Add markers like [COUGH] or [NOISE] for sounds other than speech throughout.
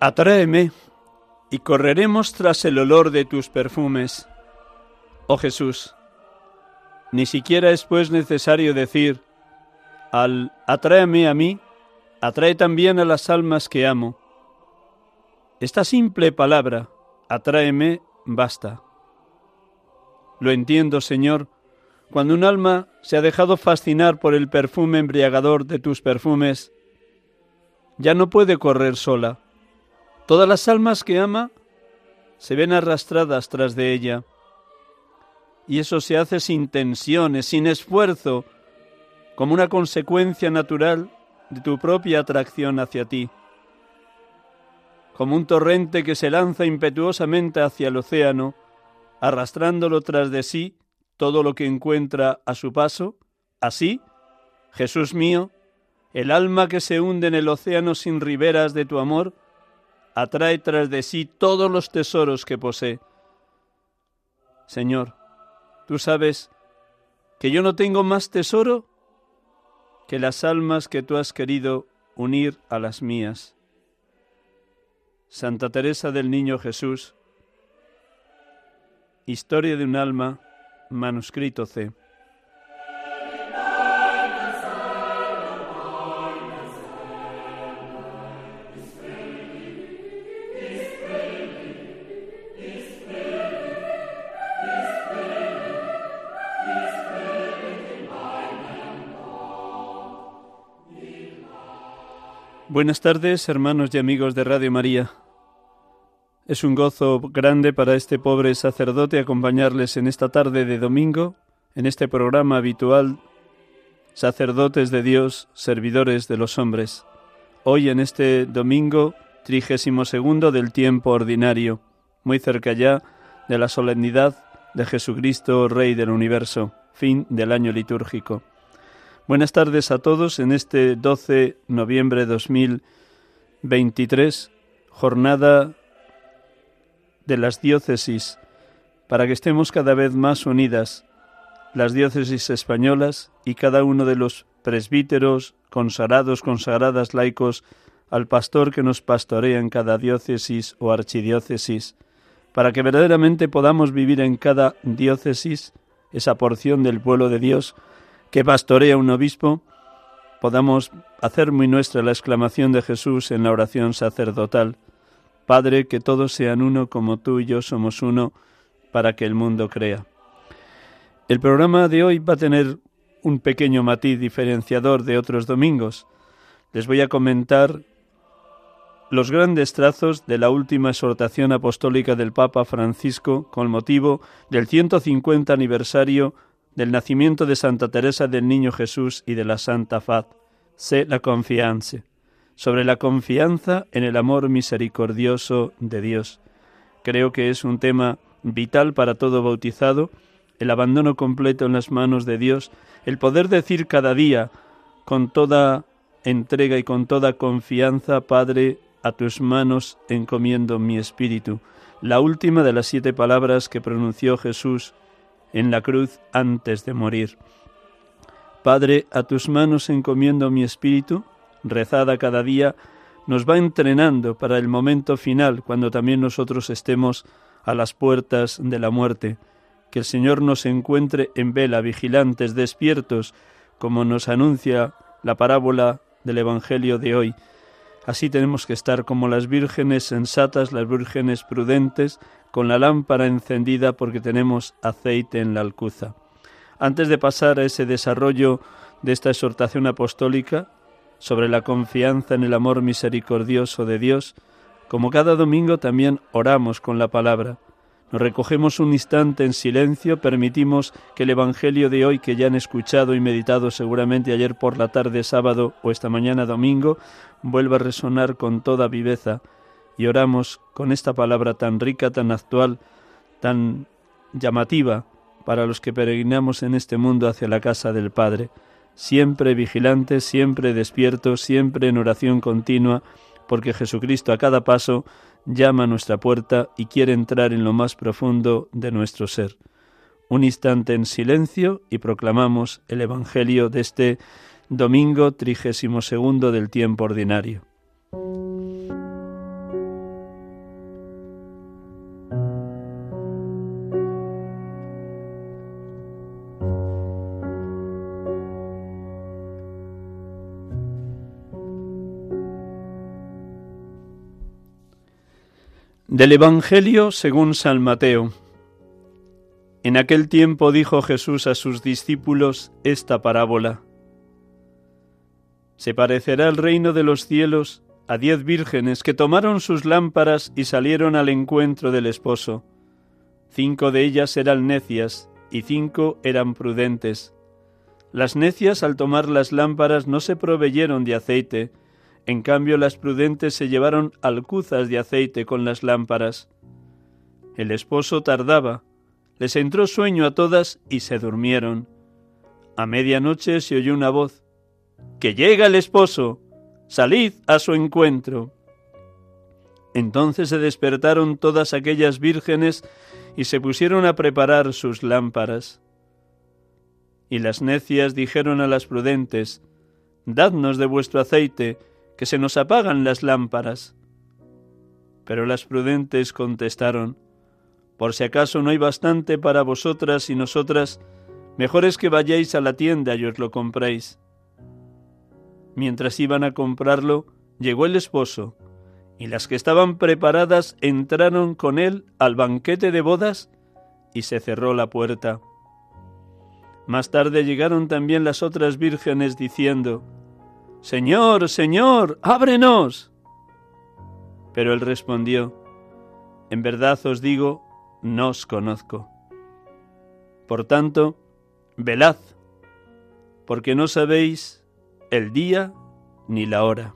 Atráeme y correremos tras el olor de tus perfumes. Oh Jesús, ni siquiera es pues necesario decir, al atráeme a mí, atrae también a las almas que amo. Esta simple palabra, atráeme, basta. Lo entiendo, Señor, cuando un alma se ha dejado fascinar por el perfume embriagador de tus perfumes, ya no puede correr sola Todas las almas que ama se ven arrastradas tras de ella. Y eso se hace sin tensiones, sin esfuerzo, como una consecuencia natural de tu propia atracción hacia ti. Como un torrente que se lanza impetuosamente hacia el océano, arrastrándolo tras de sí todo lo que encuentra a su paso, así, Jesús mío, el alma que se hunde en el océano sin riberas de tu amor, atrae tras de sí todos los tesoros que posee. Señor, tú sabes que yo no tengo más tesoro que las almas que tú has querido unir a las mías. Santa Teresa del Niño Jesús, Historia de un alma, manuscrito C. Buenas tardes, hermanos y amigos de Radio María. Es un gozo grande para este pobre sacerdote acompañarles en esta tarde de domingo, en este programa habitual, sacerdotes de Dios, servidores de los hombres. Hoy en este domingo trigésimo segundo del tiempo ordinario, muy cerca ya de la solemnidad de Jesucristo, Rey del universo, fin del año litúrgico. Buenas tardes a todos en este 12 de noviembre de 2023, jornada de las diócesis, para que estemos cada vez más unidas, las diócesis españolas y cada uno de los presbíteros, consagrados, consagradas, laicos, al pastor que nos pastorea en cada diócesis o archidiócesis, para que verdaderamente podamos vivir en cada diócesis esa porción del pueblo de Dios, que pastorea un obispo, podamos hacer muy nuestra la exclamación de Jesús en la oración sacerdotal. Padre, que todos sean uno como tú y yo somos uno, para que el mundo crea. El programa de hoy va a tener un pequeño matiz diferenciador de otros domingos. Les voy a comentar los grandes trazos de la última exhortación apostólica del Papa Francisco con motivo del 150 aniversario del nacimiento de Santa Teresa del Niño Jesús y de la Santa Faz, sé la confianza, sobre la confianza en el amor misericordioso de Dios. Creo que es un tema vital para todo bautizado, el abandono completo en las manos de Dios, el poder decir cada día con toda entrega y con toda confianza, Padre, a tus manos encomiendo mi espíritu, la última de las siete palabras que pronunció Jesús en la cruz antes de morir. Padre, a tus manos encomiendo mi espíritu, rezada cada día, nos va entrenando para el momento final, cuando también nosotros estemos a las puertas de la muerte. Que el Señor nos encuentre en vela, vigilantes, despiertos, como nos anuncia la parábola del Evangelio de hoy. Así tenemos que estar como las vírgenes sensatas, las vírgenes prudentes, con la lámpara encendida porque tenemos aceite en la alcuza. Antes de pasar a ese desarrollo de esta exhortación apostólica sobre la confianza en el amor misericordioso de Dios, como cada domingo también oramos con la palabra. Nos recogemos un instante en silencio, permitimos que el Evangelio de hoy, que ya han escuchado y meditado seguramente ayer por la tarde sábado o esta mañana domingo, vuelva a resonar con toda viveza y oramos con esta palabra tan rica, tan actual, tan llamativa para los que peregrinamos en este mundo hacia la casa del Padre, siempre vigilantes, siempre despiertos, siempre en oración continua, porque Jesucristo a cada paso llama a nuestra puerta y quiere entrar en lo más profundo de nuestro ser. Un instante en silencio y proclamamos el Evangelio de este domingo trigésimo segundo del tiempo ordinario. Del Evangelio según San Mateo. En aquel tiempo dijo Jesús a sus discípulos esta parábola. Se parecerá el reino de los cielos a diez vírgenes que tomaron sus lámparas y salieron al encuentro del esposo. Cinco de ellas eran necias y cinco eran prudentes. Las necias al tomar las lámparas no se proveyeron de aceite, en cambio las prudentes se llevaron alcuzas de aceite con las lámparas. El esposo tardaba, les entró sueño a todas y se durmieron. A medianoche se oyó una voz, que llega el esposo, salid a su encuentro. Entonces se despertaron todas aquellas vírgenes y se pusieron a preparar sus lámparas. Y las necias dijeron a las prudentes, Dadnos de vuestro aceite, que se nos apagan las lámparas. Pero las prudentes contestaron, Por si acaso no hay bastante para vosotras y nosotras, mejor es que vayáis a la tienda y os lo compréis. Mientras iban a comprarlo, llegó el esposo, y las que estaban preparadas entraron con él al banquete de bodas, y se cerró la puerta. Más tarde llegaron también las otras vírgenes diciendo, Señor, Señor, ábrenos. Pero él respondió, En verdad os digo, no os conozco. Por tanto, velad, porque no sabéis el día ni la hora.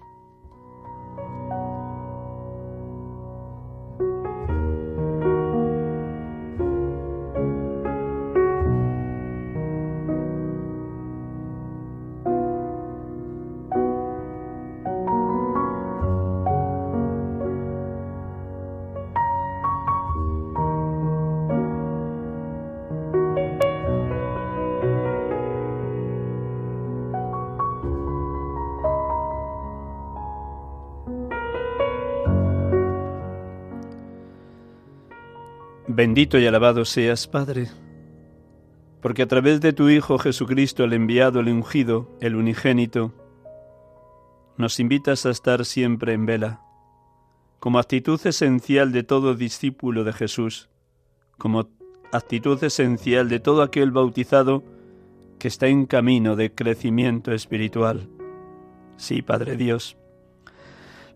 Bendito y alabado seas, Padre, porque a través de tu Hijo Jesucristo, el enviado, el ungido, el unigénito, nos invitas a estar siempre en vela, como actitud esencial de todo discípulo de Jesús, como actitud esencial de todo aquel bautizado que está en camino de crecimiento espiritual. Sí, Padre Dios.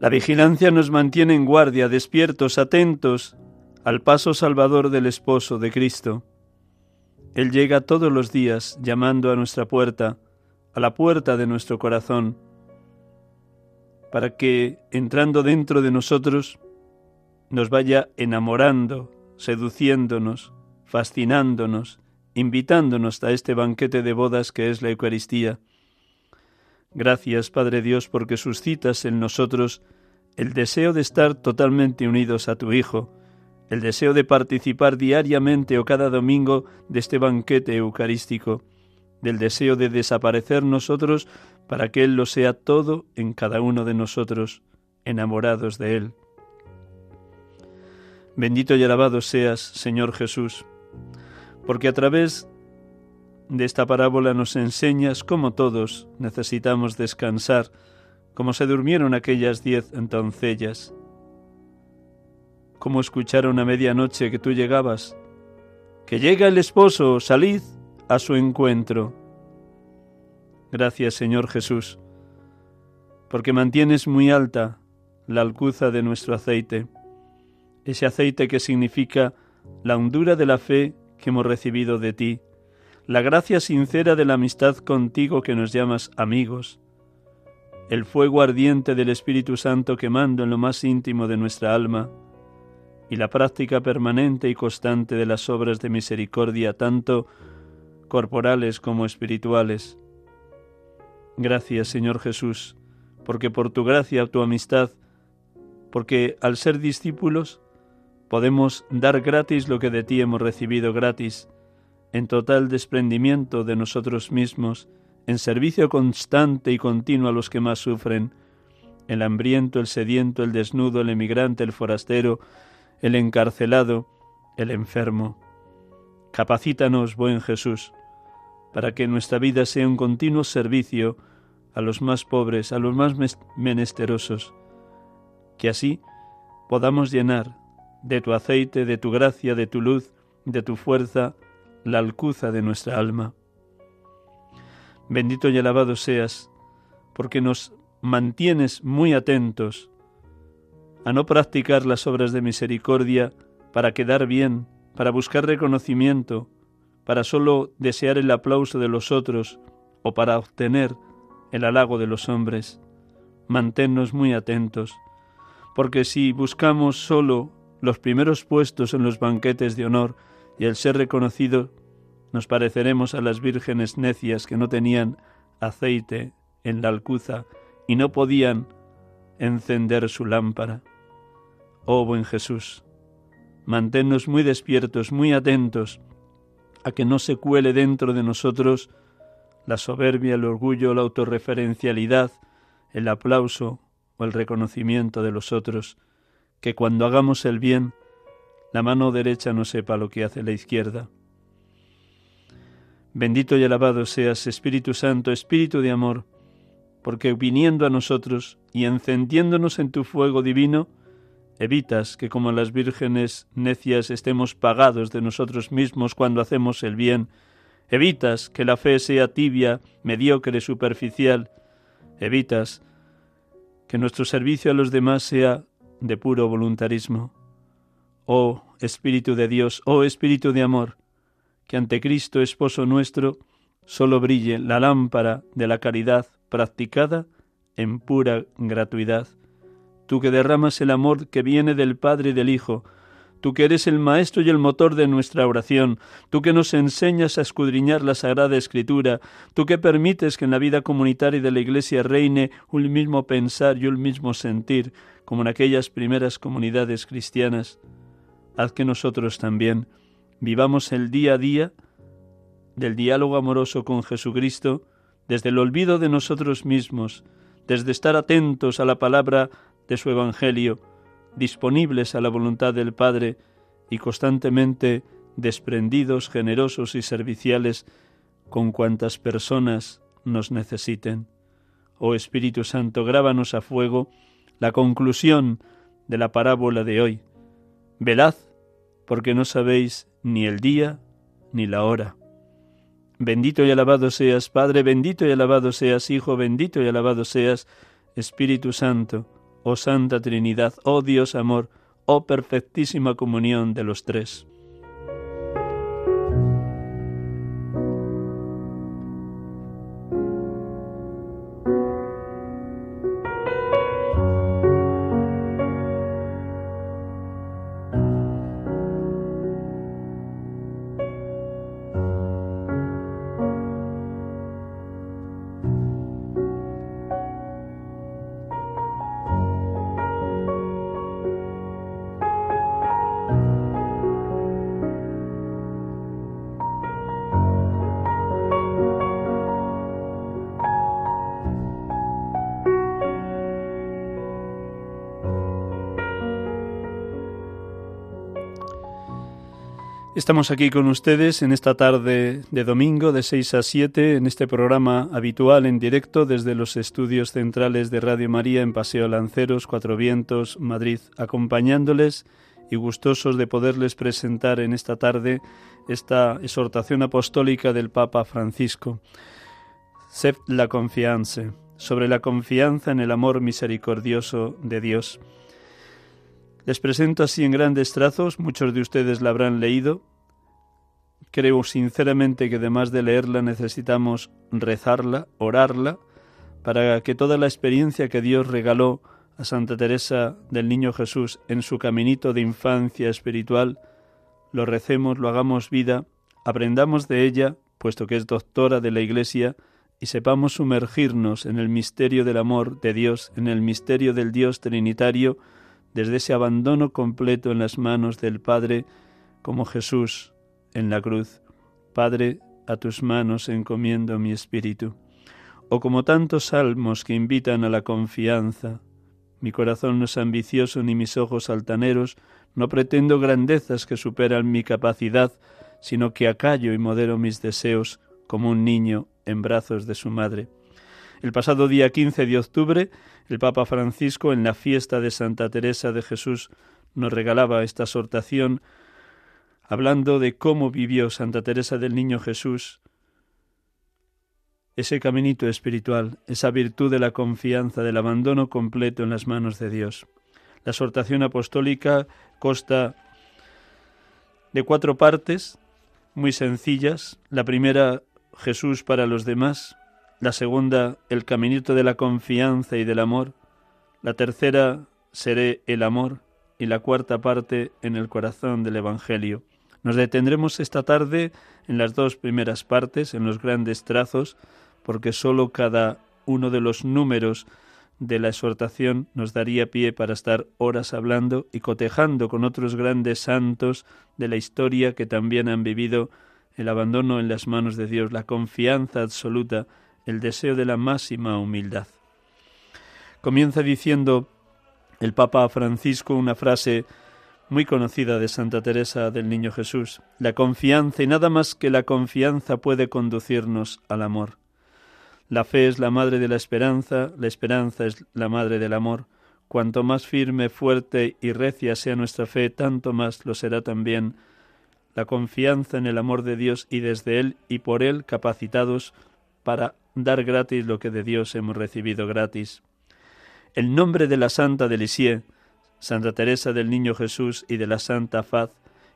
La vigilancia nos mantiene en guardia, despiertos, atentos, al paso salvador del esposo de Cristo. Él llega todos los días llamando a nuestra puerta, a la puerta de nuestro corazón, para que, entrando dentro de nosotros, nos vaya enamorando, seduciéndonos, fascinándonos, invitándonos a este banquete de bodas que es la Eucaristía. Gracias, Padre Dios, porque suscitas en nosotros el deseo de estar totalmente unidos a tu Hijo, el deseo de participar diariamente o cada domingo de este banquete eucarístico, del deseo de desaparecer nosotros para que Él lo sea todo en cada uno de nosotros, enamorados de Él. Bendito y alabado seas, Señor Jesús, porque a través de esta parábola nos enseñas cómo todos necesitamos descansar, como se durmieron aquellas diez doncellas, cómo escucharon a medianoche que tú llegabas, que llega el esposo, salid a su encuentro. Gracias, Señor Jesús, porque mantienes muy alta la alcuza de nuestro aceite, ese aceite que significa la hondura de la fe que hemos recibido de ti, la gracia sincera de la amistad contigo que nos llamas amigos, el fuego ardiente del Espíritu Santo quemando en lo más íntimo de nuestra alma, y la práctica permanente y constante de las obras de misericordia, tanto corporales como espirituales. Gracias, Señor Jesús, porque por tu gracia, tu amistad, porque al ser discípulos podemos dar gratis lo que de ti hemos recibido gratis, en total desprendimiento de nosotros mismos, en servicio constante y continuo a los que más sufren, el hambriento, el sediento, el desnudo, el emigrante, el forastero, el encarcelado, el enfermo. Capacítanos, buen Jesús, para que nuestra vida sea un continuo servicio a los más pobres, a los más menesterosos, que así podamos llenar de tu aceite, de tu gracia, de tu luz, de tu fuerza, la alcuza de nuestra alma. Bendito y alabado seas, porque nos mantienes muy atentos a no practicar las obras de misericordia para quedar bien, para buscar reconocimiento, para sólo desear el aplauso de los otros o para obtener el halago de los hombres. Manténnos muy atentos, porque si buscamos sólo los primeros puestos en los banquetes de honor y el ser reconocido, nos pareceremos a las vírgenes necias que no tenían aceite en la alcuza y no podían encender su lámpara. Oh buen Jesús, manténnos muy despiertos, muy atentos, a que no se cuele dentro de nosotros la soberbia, el orgullo, la autorreferencialidad, el aplauso o el reconocimiento de los otros, que cuando hagamos el bien, la mano derecha no sepa lo que hace la izquierda. Bendito y alabado seas, Espíritu Santo, Espíritu de amor, porque viniendo a nosotros y encendiéndonos en tu fuego divino, Evitas que como las vírgenes necias estemos pagados de nosotros mismos cuando hacemos el bien. Evitas que la fe sea tibia, mediocre, superficial. Evitas que nuestro servicio a los demás sea de puro voluntarismo. Oh Espíritu de Dios, oh Espíritu de amor, que ante Cristo, Esposo nuestro, solo brille la lámpara de la caridad practicada en pura gratuidad tú que derramas el amor que viene del Padre y del Hijo, tú que eres el maestro y el motor de nuestra oración, tú que nos enseñas a escudriñar la Sagrada Escritura, tú que permites que en la vida comunitaria de la Iglesia reine un mismo pensar y un mismo sentir, como en aquellas primeras comunidades cristianas, haz que nosotros también vivamos el día a día del diálogo amoroso con Jesucristo, desde el olvido de nosotros mismos, desde estar atentos a la palabra de su Evangelio, disponibles a la voluntad del Padre y constantemente desprendidos, generosos y serviciales con cuantas personas nos necesiten. Oh Espíritu Santo, grábanos a fuego la conclusión de la parábola de hoy. Velad, porque no sabéis ni el día ni la hora. Bendito y alabado seas, Padre, bendito y alabado seas, Hijo, bendito y alabado seas, Espíritu Santo oh Santa Trinidad, oh Dios amor, oh perfectísima comunión de los tres. Estamos aquí con ustedes en esta tarde de domingo de 6 a 7 en este programa habitual en directo desde los estudios centrales de Radio María en Paseo Lanceros, Cuatro Vientos, Madrid, acompañándoles y gustosos de poderles presentar en esta tarde esta exhortación apostólica del Papa Francisco. Sept la confianza, sobre la confianza en el amor misericordioso de Dios. Les presento así en grandes trazos, muchos de ustedes la habrán leído. Creo sinceramente que además de leerla necesitamos rezarla, orarla, para que toda la experiencia que Dios regaló a Santa Teresa del Niño Jesús en su caminito de infancia espiritual, lo recemos, lo hagamos vida, aprendamos de ella, puesto que es doctora de la Iglesia, y sepamos sumergirnos en el misterio del amor de Dios, en el misterio del Dios Trinitario, desde ese abandono completo en las manos del Padre, como Jesús en la cruz. Padre, a tus manos encomiendo mi espíritu. O como tantos salmos que invitan a la confianza. Mi corazón no es ambicioso ni mis ojos altaneros, no pretendo grandezas que superan mi capacidad, sino que acallo y modero mis deseos como un niño en brazos de su madre. El pasado día 15 de octubre, el Papa Francisco, en la fiesta de Santa Teresa de Jesús, nos regalaba esta exhortación hablando de cómo vivió Santa Teresa del Niño Jesús ese caminito espiritual, esa virtud de la confianza, del abandono completo en las manos de Dios. La exhortación apostólica consta de cuatro partes muy sencillas. La primera, Jesús para los demás la segunda, el caminito de la confianza y del amor, la tercera, seré el amor, y la cuarta parte, en el corazón del Evangelio. Nos detendremos esta tarde en las dos primeras partes, en los grandes trazos, porque sólo cada uno de los números de la exhortación nos daría pie para estar horas hablando y cotejando con otros grandes santos de la historia que también han vivido el abandono en las manos de Dios, la confianza absoluta el deseo de la máxima humildad. Comienza diciendo el Papa Francisco una frase muy conocida de Santa Teresa del Niño Jesús. La confianza y nada más que la confianza puede conducirnos al amor. La fe es la madre de la esperanza, la esperanza es la madre del amor. Cuanto más firme, fuerte y recia sea nuestra fe, tanto más lo será también la confianza en el amor de Dios y desde Él y por Él capacitados para dar gratis lo que de Dios hemos recibido gratis. El nombre de la Santa de Lisieux, Santa Teresa del Niño Jesús y de la Santa Faz,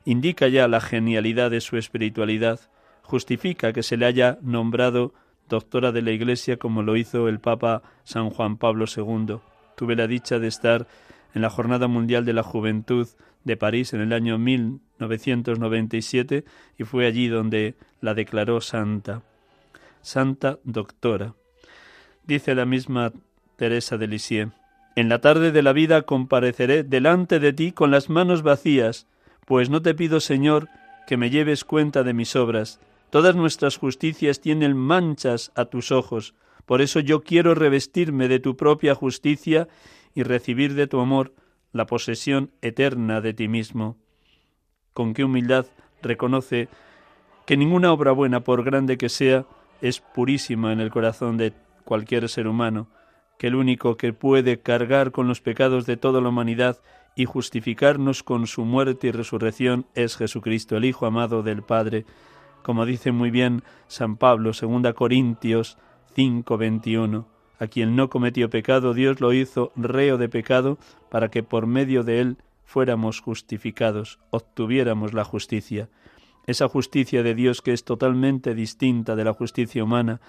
indica ya la genialidad de su espiritualidad, justifica que se le haya nombrado doctora de la Iglesia como lo hizo el Papa San Juan Pablo II. Tuve la dicha de estar en la Jornada Mundial de la Juventud de París en el año 1997 y fue allí donde la declaró santa. Santa Doctora. Dice la misma Teresa de Lisieux, en la tarde de la vida compareceré delante de ti con las manos vacías, pues no te pido, Señor, que me lleves cuenta de mis obras. Todas nuestras justicias tienen manchas a tus ojos, por eso yo quiero revestirme de tu propia justicia y recibir de tu amor la posesión eterna de ti mismo. Con qué humildad reconoce que ninguna obra buena, por grande que sea, es purísima en el corazón de cualquier ser humano, que el único que puede cargar con los pecados de toda la humanidad y justificarnos con su muerte y resurrección es Jesucristo, el Hijo amado del Padre, como dice muy bien San Pablo, 2 Corintios 5:21, a quien no cometió pecado, Dios lo hizo reo de pecado para que por medio de él fuéramos justificados, obtuviéramos la justicia esa justicia de Dios que es totalmente distinta de la justicia humana,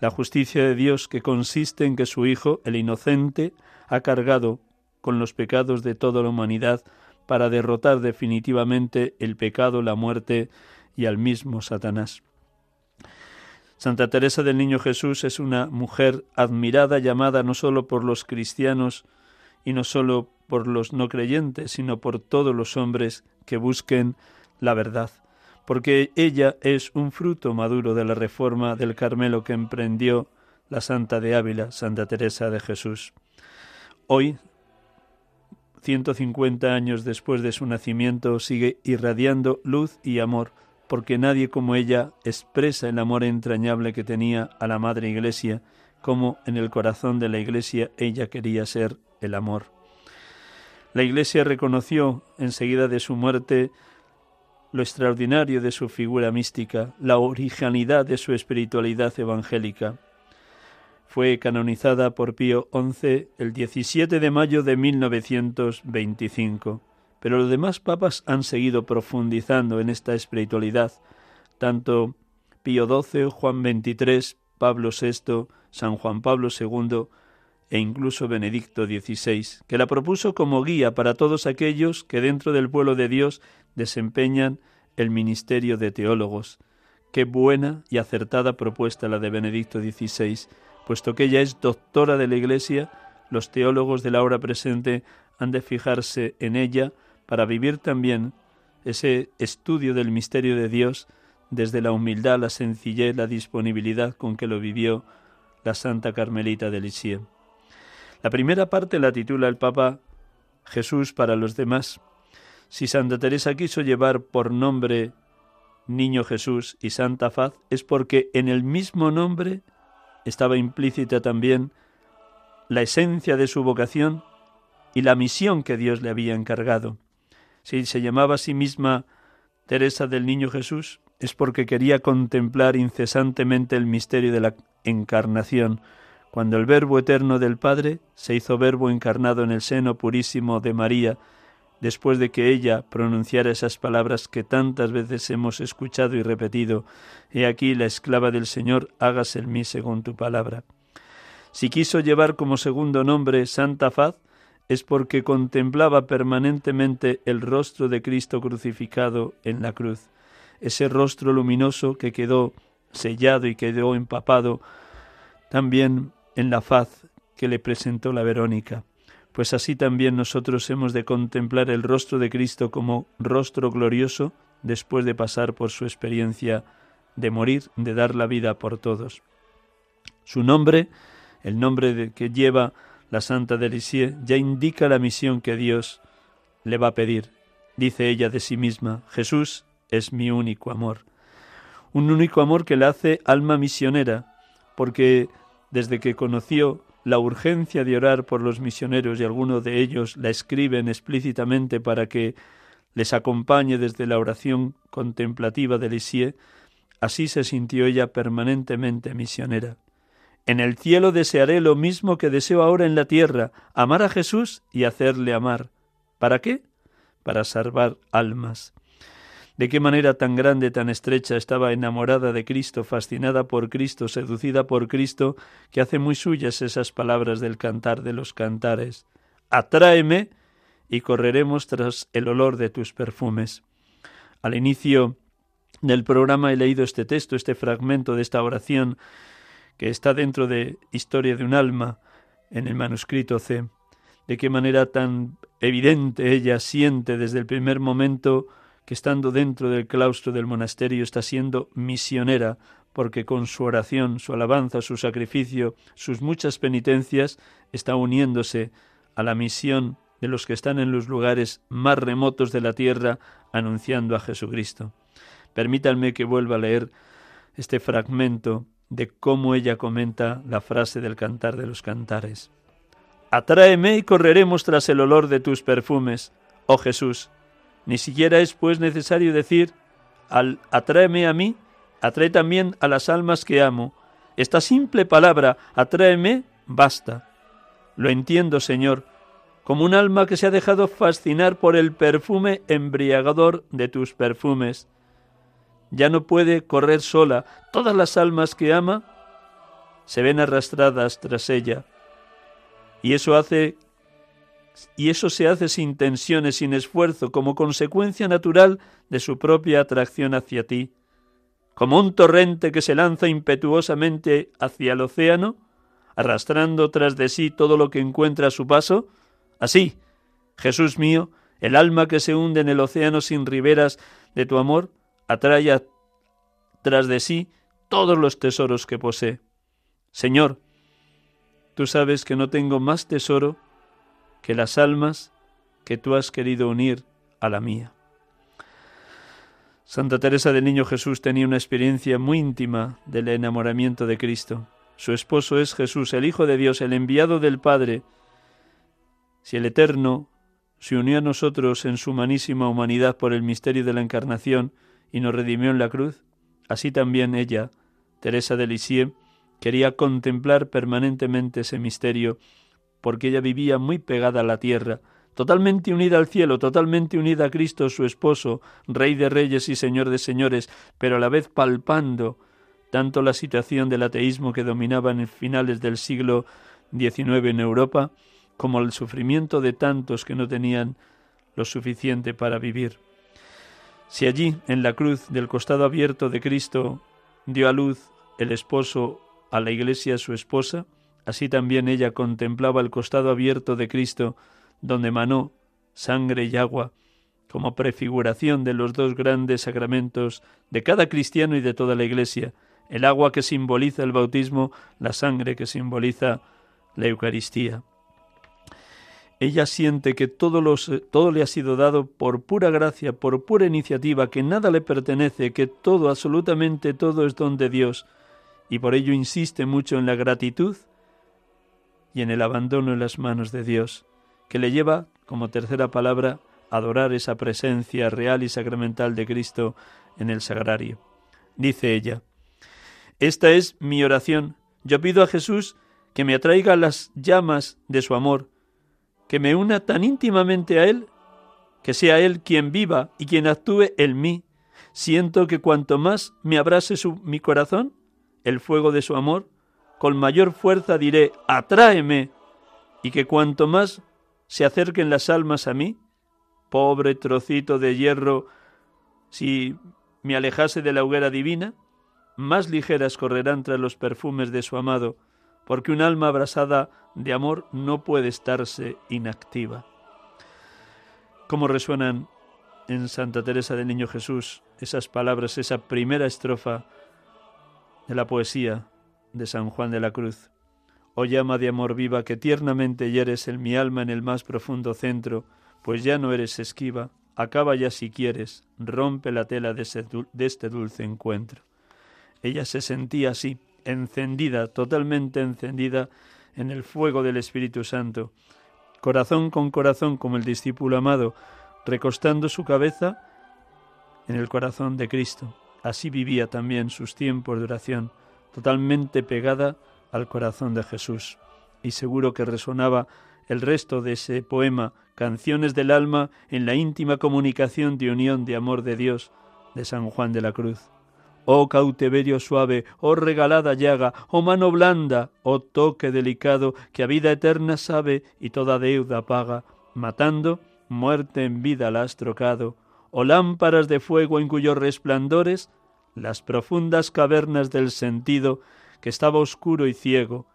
la justicia de Dios que consiste en que su Hijo, el inocente, ha cargado con los pecados de toda la humanidad para derrotar definitivamente el pecado, la muerte y al mismo Satanás. Santa Teresa del Niño Jesús es una mujer admirada, llamada no sólo por los cristianos y no sólo por los no creyentes, sino por todos los hombres que busquen la verdad porque ella es un fruto maduro de la reforma del Carmelo que emprendió la Santa de Ávila, Santa Teresa de Jesús. Hoy 150 años después de su nacimiento, sigue irradiando luz y amor, porque nadie como ella expresa el amor entrañable que tenía a la Madre Iglesia, como en el corazón de la Iglesia ella quería ser el amor. La Iglesia reconoció enseguida de su muerte lo extraordinario de su figura mística, la originalidad de su espiritualidad evangélica. Fue canonizada por Pío XI el 17 de mayo de 1925, pero los demás papas han seguido profundizando en esta espiritualidad, tanto Pío XII, Juan XXIII, Pablo VI, San Juan Pablo II e incluso Benedicto XVI, que la propuso como guía para todos aquellos que dentro del pueblo de Dios desempeñan el ministerio de teólogos. Qué buena y acertada propuesta la de Benedicto XVI, puesto que ella es doctora de la Iglesia, los teólogos de la hora presente han de fijarse en ella para vivir también ese estudio del misterio de Dios desde la humildad, la sencillez, la disponibilidad con que lo vivió la Santa Carmelita de Lisieux. La primera parte la titula el Papa Jesús para los demás, si Santa Teresa quiso llevar por nombre Niño Jesús y Santa Faz, es porque en el mismo nombre estaba implícita también la esencia de su vocación y la misión que Dios le había encargado. Si se llamaba a sí misma Teresa del Niño Jesús, es porque quería contemplar incesantemente el misterio de la encarnación, cuando el Verbo eterno del Padre se hizo Verbo encarnado en el seno purísimo de María, después de que ella pronunciara esas palabras que tantas veces hemos escuchado y repetido, He aquí la esclava del Señor, hágase en mí según tu palabra. Si quiso llevar como segundo nombre Santa Faz, es porque contemplaba permanentemente el rostro de Cristo crucificado en la cruz, ese rostro luminoso que quedó sellado y quedó empapado también en la faz que le presentó la Verónica pues así también nosotros hemos de contemplar el rostro de Cristo como rostro glorioso después de pasar por su experiencia de morir, de dar la vida por todos. Su nombre, el nombre que lleva la Santa de Lisieux, ya indica la misión que Dios le va a pedir. Dice ella de sí misma, Jesús es mi único amor. Un único amor que le hace alma misionera, porque desde que conoció la urgencia de orar por los misioneros y algunos de ellos la escriben explícitamente para que les acompañe desde la oración contemplativa de Lisieux, así se sintió ella permanentemente misionera. En el cielo desearé lo mismo que deseo ahora en la tierra, amar a Jesús y hacerle amar. ¿Para qué? Para salvar almas de qué manera tan grande, tan estrecha estaba enamorada de Cristo, fascinada por Cristo, seducida por Cristo, que hace muy suyas esas palabras del cantar de los cantares. Atráeme y correremos tras el olor de tus perfumes. Al inicio del programa he leído este texto, este fragmento de esta oración que está dentro de Historia de un alma en el manuscrito C. De qué manera tan evidente ella siente desde el primer momento que estando dentro del claustro del monasterio está siendo misionera, porque con su oración, su alabanza, su sacrificio, sus muchas penitencias, está uniéndose a la misión de los que están en los lugares más remotos de la tierra, anunciando a Jesucristo. Permítanme que vuelva a leer este fragmento de cómo ella comenta la frase del cantar de los cantares. Atráeme y correremos tras el olor de tus perfumes, oh Jesús, ni siquiera es pues necesario decir, al atráeme a mí, atrae también a las almas que amo. Esta simple palabra, atráeme, basta. Lo entiendo, Señor, como un alma que se ha dejado fascinar por el perfume embriagador de tus perfumes. Ya no puede correr sola. Todas las almas que ama se ven arrastradas tras ella. Y eso hace y eso se hace sin tensiones, sin esfuerzo, como consecuencia natural de su propia atracción hacia ti. Como un torrente que se lanza impetuosamente hacia el océano, arrastrando tras de sí todo lo que encuentra a su paso, así, Jesús mío, el alma que se hunde en el océano sin riberas de tu amor, atrae tras de sí todos los tesoros que posee. Señor, tú sabes que no tengo más tesoro que las almas que tú has querido unir a la mía. Santa Teresa del Niño Jesús tenía una experiencia muy íntima del enamoramiento de Cristo. Su esposo es Jesús, el Hijo de Dios, el enviado del Padre. Si el Eterno se unió a nosotros en su humanísima humanidad por el misterio de la encarnación y nos redimió en la cruz, así también ella, Teresa de Lisieux, quería contemplar permanentemente ese misterio, porque ella vivía muy pegada a la tierra, totalmente unida al cielo, totalmente unida a Cristo, su esposo, Rey de reyes y Señor de señores, pero a la vez palpando tanto la situación del ateísmo que dominaba en finales del siglo XIX en Europa, como el sufrimiento de tantos que no tenían lo suficiente para vivir. Si allí, en la cruz del costado abierto de Cristo, dio a luz el esposo a la iglesia su esposa, así también ella contemplaba el costado abierto de Cristo, donde manó sangre y agua, como prefiguración de los dos grandes sacramentos de cada cristiano y de toda la iglesia, el agua que simboliza el bautismo, la sangre que simboliza la Eucaristía. Ella siente que todo, todo, le ha sido dado por pura gracia, por pura iniciativa, que nada le pertenece, que todo, absolutamente todo es don de Dios, y por ello insiste mucho en la gratitud y en el abandono en las manos de Dios, que le lleva, como tercera palabra, a adorar esa presencia real y sacramental de Cristo en el sagrario. Dice ella, Esta es mi oración. Yo pido a Jesús que me atraiga las llamas de su amor, que me una tan íntimamente a Él, que sea Él quien viva y quien actúe en mí. Siento que cuanto más me abrase su, mi corazón, el fuego de su amor, con mayor fuerza diré, atráeme, y que cuanto más se acerquen las almas a mí, pobre trocito de hierro, si me alejase de la hoguera divina, más ligeras correrán tras los perfumes de su amado, porque un alma abrasada de amor no puede estarse inactiva. ¿Cómo resuenan en Santa Teresa del Niño Jesús esas palabras, esa primera estrofa de la poesía de San Juan de la Cruz? Oh llama de amor viva que tiernamente hieres en mi alma en el más profundo centro, pues ya no eres esquiva, acaba ya si quieres, rompe la tela de, de este dulce encuentro. Ella se sentía así, encendida, totalmente encendida en el fuego del Espíritu Santo, corazón con corazón como el discípulo amado, recostando su cabeza en el corazón de Cristo. Así vivía también sus tiempos de oración, totalmente pegada al corazón de Jesús. Y seguro que resonaba el resto de ese poema, Canciones del alma, en la íntima comunicación de unión de amor de Dios de San Juan de la Cruz. Oh cautiverio suave, oh regalada llaga, oh mano blanda, oh toque delicado, que a vida eterna sabe y toda deuda paga, matando, muerte en vida la has trocado, oh lámparas de fuego en cuyos resplandores las profundas cavernas del sentido, que estaba oscuro y ciego,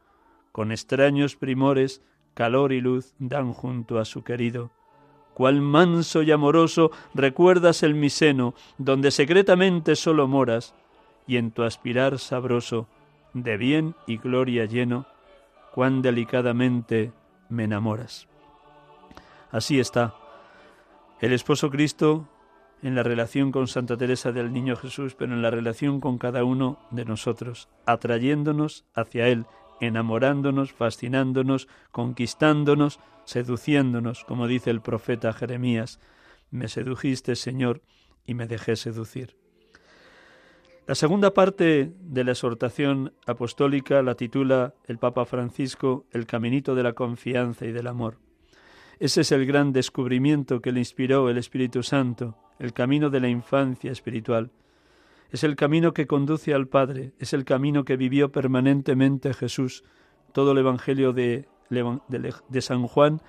con extraños primores, calor y luz dan junto a su querido. Cual manso y amoroso recuerdas el mi seno, donde secretamente solo moras, y en tu aspirar sabroso, de bien y gloria lleno, cuán delicadamente me enamoras. Así está. El esposo Cristo en la relación con Santa Teresa del Niño Jesús, pero en la relación con cada uno de nosotros, atrayéndonos hacia Él, enamorándonos, fascinándonos, conquistándonos, seduciéndonos, como dice el profeta Jeremías, me sedujiste, Señor, y me dejé seducir. La segunda parte de la exhortación apostólica la titula el Papa Francisco El caminito de la confianza y del amor. Ese es el gran descubrimiento que le inspiró el Espíritu Santo, el camino de la infancia espiritual. Es el camino que conduce al Padre, es el camino que vivió permanentemente Jesús. Todo el Evangelio de, San Juan,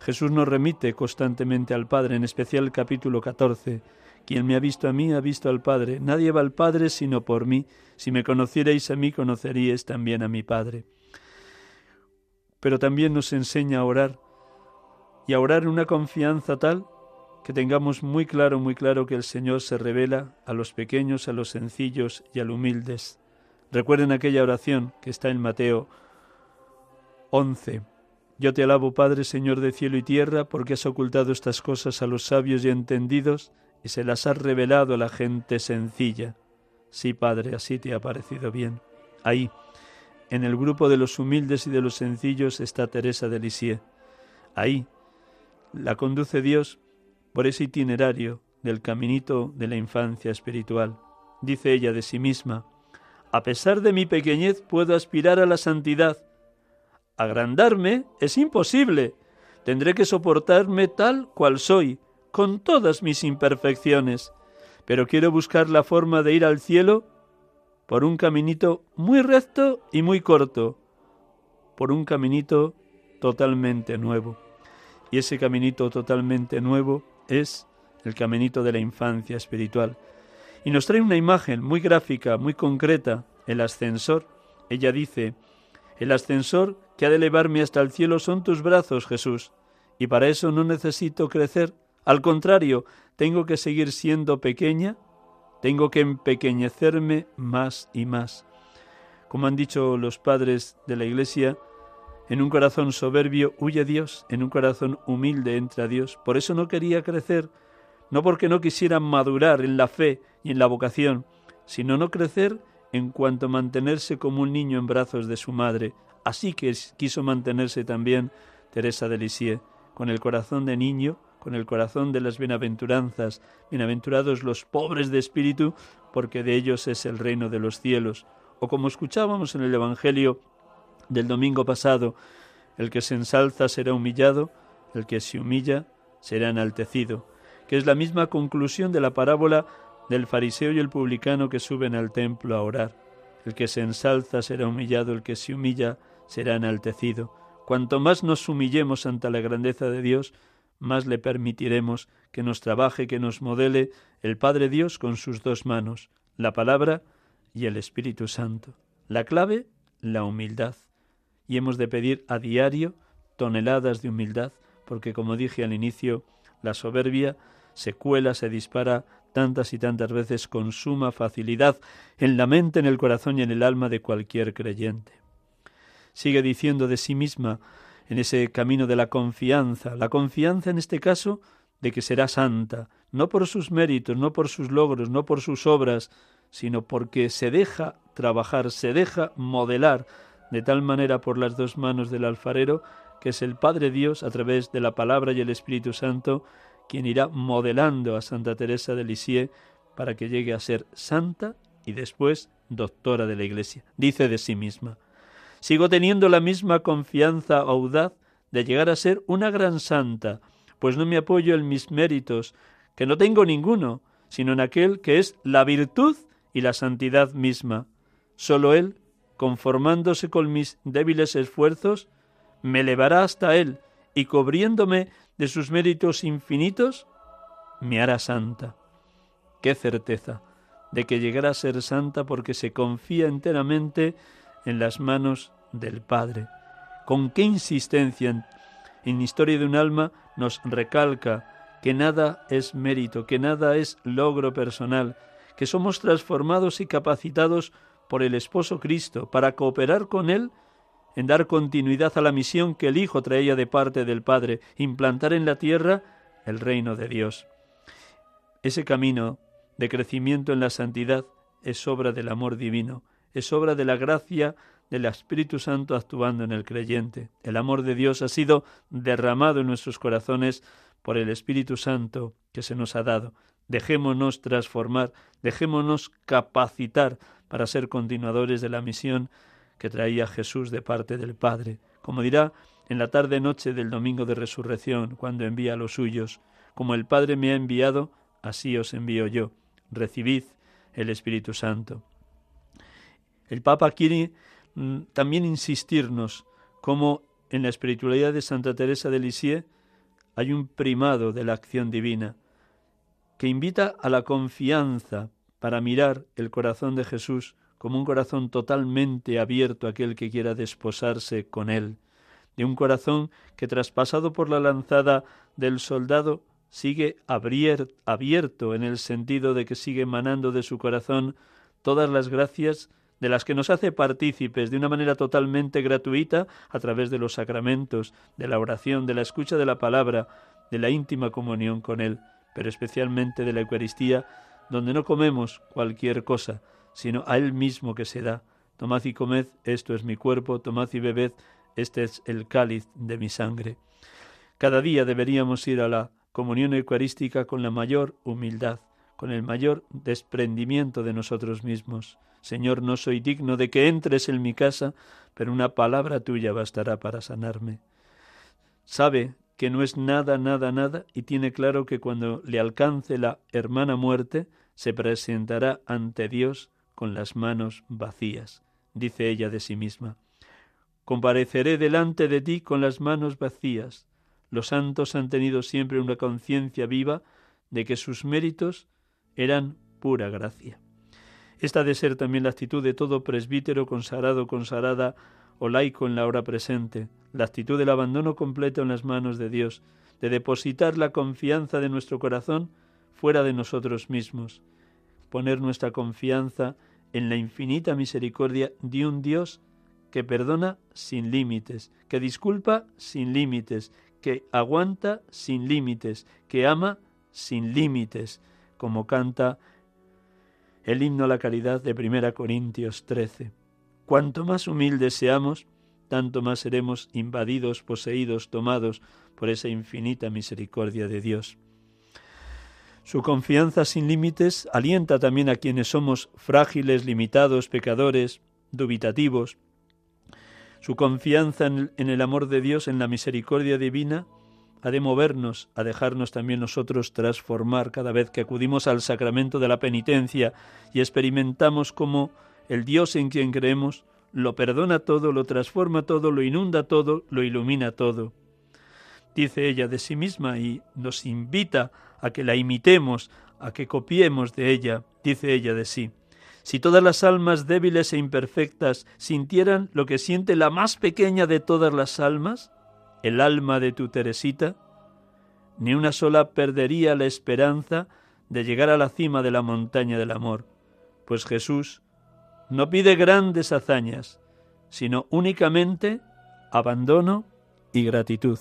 Jesús nos remite constantemente al Padre, en especial el capítulo 14. Quien me ha visto a mí ha visto al Padre. Nadie va al Padre sino por mí. Si me conocierais a mí, conoceríais también a mi Padre. Pero también nos enseña a orar, y a orar en una confianza tal que tengamos muy claro, muy claro que el Señor se revela a los pequeños, a los sencillos y a los humildes. Recuerden aquella oración que está en Mateo 11. Yo te alabo, Padre, Señor de cielo y tierra, porque has ocultado estas cosas a los sabios y entendidos y se las has revelado a la gente sencilla. Sí, Padre, así te ha parecido bien. Ahí, en el grupo de los humildes y de los sencillos está Teresa de Lisieux. Ahí la conduce Dios por ese itinerario del caminito de la infancia espiritual. Dice ella de sí misma, a pesar de mi pequeñez puedo aspirar a la santidad. Agrandarme es imposible. Tendré que soportarme tal cual soy, con todas mis imperfecciones. Pero quiero buscar la forma de ir al cielo por un caminito muy recto y muy corto, por un caminito totalmente nuevo. Y ese caminito totalmente nuevo es el caminito de la infancia espiritual. Y nos trae una imagen muy gráfica, muy concreta, el ascensor. Ella dice, el ascensor que ha de elevarme hasta el cielo son tus brazos, Jesús, y para eso no necesito crecer. Al contrario, tengo que seguir siendo pequeña, tengo que empequeñecerme más y más. Como han dicho los padres de la Iglesia, en un corazón soberbio huye Dios, en un corazón humilde entra Dios. Por eso no quería crecer, no porque no quisiera madurar en la fe y en la vocación, sino no crecer en cuanto a mantenerse como un niño en brazos de su madre. Así que quiso mantenerse también Teresa de Lisieux, con el corazón de niño, con el corazón de las bienaventuranzas, bienaventurados los pobres de espíritu, porque de ellos es el reino de los cielos. O como escuchábamos en el Evangelio del domingo pasado, el que se ensalza será humillado, el que se humilla será enaltecido, que es la misma conclusión de la parábola del fariseo y el publicano que suben al templo a orar. El que se ensalza será humillado, el que se humilla será enaltecido. Cuanto más nos humillemos ante la grandeza de Dios, más le permitiremos que nos trabaje, que nos modele el Padre Dios con sus dos manos, la palabra y el Espíritu Santo. La clave, la humildad y hemos de pedir a diario toneladas de humildad, porque como dije al inicio, la soberbia se cuela, se dispara tantas y tantas veces con suma facilidad en la mente, en el corazón y en el alma de cualquier creyente. Sigue diciendo de sí misma en ese camino de la confianza, la confianza en este caso de que será santa, no por sus méritos, no por sus logros, no por sus obras, sino porque se deja trabajar, se deja modelar de tal manera por las dos manos del alfarero, que es el Padre Dios, a través de la palabra y el Espíritu Santo, quien irá modelando a Santa Teresa de Lisieux para que llegue a ser santa y después doctora de la Iglesia. Dice de sí misma, sigo teniendo la misma confianza audaz de llegar a ser una gran santa, pues no me apoyo en mis méritos, que no tengo ninguno, sino en aquel que es la virtud y la santidad misma. Solo Él conformándose con mis débiles esfuerzos, me elevará hasta Él y cubriéndome de sus méritos infinitos, me hará santa. Qué certeza de que llegará a ser santa porque se confía enteramente en las manos del Padre. Con qué insistencia en, Historia de un alma nos recalca que nada es mérito, que nada es logro personal, que somos transformados y capacitados por el esposo Cristo para cooperar con Él en dar continuidad a la misión que el Hijo traía de parte del Padre, implantar en la tierra el reino de Dios. Ese camino de crecimiento en la santidad es obra del amor divino, es obra de la gracia del Espíritu Santo actuando en el creyente. El amor de Dios ha sido derramado en nuestros corazones por el Espíritu Santo que se nos ha dado. Dejémonos transformar, dejémonos capacitar para ser continuadores de la misión que traía Jesús de parte del Padre, como dirá en la tarde-noche del domingo de resurrección, cuando envía a los suyos, como el Padre me ha enviado, así os envío yo, recibid el Espíritu Santo. El Papa quiere mm, también insistirnos como en la espiritualidad de Santa Teresa de Lisieux hay un primado de la acción divina que invita a la confianza para mirar el corazón de Jesús como un corazón totalmente abierto a aquel que quiera desposarse con él, de un corazón que traspasado por la lanzada del soldado sigue abierto en el sentido de que sigue emanando de su corazón todas las gracias de las que nos hace partícipes de una manera totalmente gratuita a través de los sacramentos, de la oración, de la escucha de la palabra, de la íntima comunión con Él, pero especialmente de la Eucaristía, donde no comemos cualquier cosa, sino a Él mismo que se da. Tomad y comed, esto es mi cuerpo, tomad y bebed, este es el cáliz de mi sangre. Cada día deberíamos ir a la comunión eucarística con la mayor humildad, con el mayor desprendimiento de nosotros mismos. Señor, no soy digno de que entres en mi casa, pero una palabra tuya bastará para sanarme. Sabe que no es nada, nada, nada, y tiene claro que cuando le alcance la hermana muerte, se presentará ante Dios con las manos vacías, dice ella de sí misma. Compareceré delante de ti con las manos vacías. Los santos han tenido siempre una conciencia viva de que sus méritos eran pura gracia. Esta ha de ser también la actitud de todo presbítero consagrado, consagrada o laico en la hora presente, la actitud del abandono completo en las manos de Dios, de depositar la confianza de nuestro corazón fuera de nosotros mismos, poner nuestra confianza en la infinita misericordia de un Dios que perdona sin límites, que disculpa sin límites, que aguanta sin límites, que ama sin límites, como canta el himno a la caridad de 1 Corintios 13. Cuanto más humildes seamos, tanto más seremos invadidos, poseídos, tomados por esa infinita misericordia de Dios. Su confianza sin límites alienta también a quienes somos frágiles, limitados, pecadores, dubitativos. Su confianza en el amor de Dios, en la misericordia divina, ha de movernos a dejarnos también nosotros transformar cada vez que acudimos al sacramento de la penitencia y experimentamos cómo el Dios en quien creemos lo perdona todo, lo transforma todo, lo inunda todo, lo ilumina todo. Dice ella de sí misma y nos invita a que la imitemos, a que copiemos de ella, dice ella de sí. Si todas las almas débiles e imperfectas sintieran lo que siente la más pequeña de todas las almas, el alma de tu Teresita, ni una sola perdería la esperanza de llegar a la cima de la montaña del amor, pues Jesús no pide grandes hazañas, sino únicamente abandono y gratitud.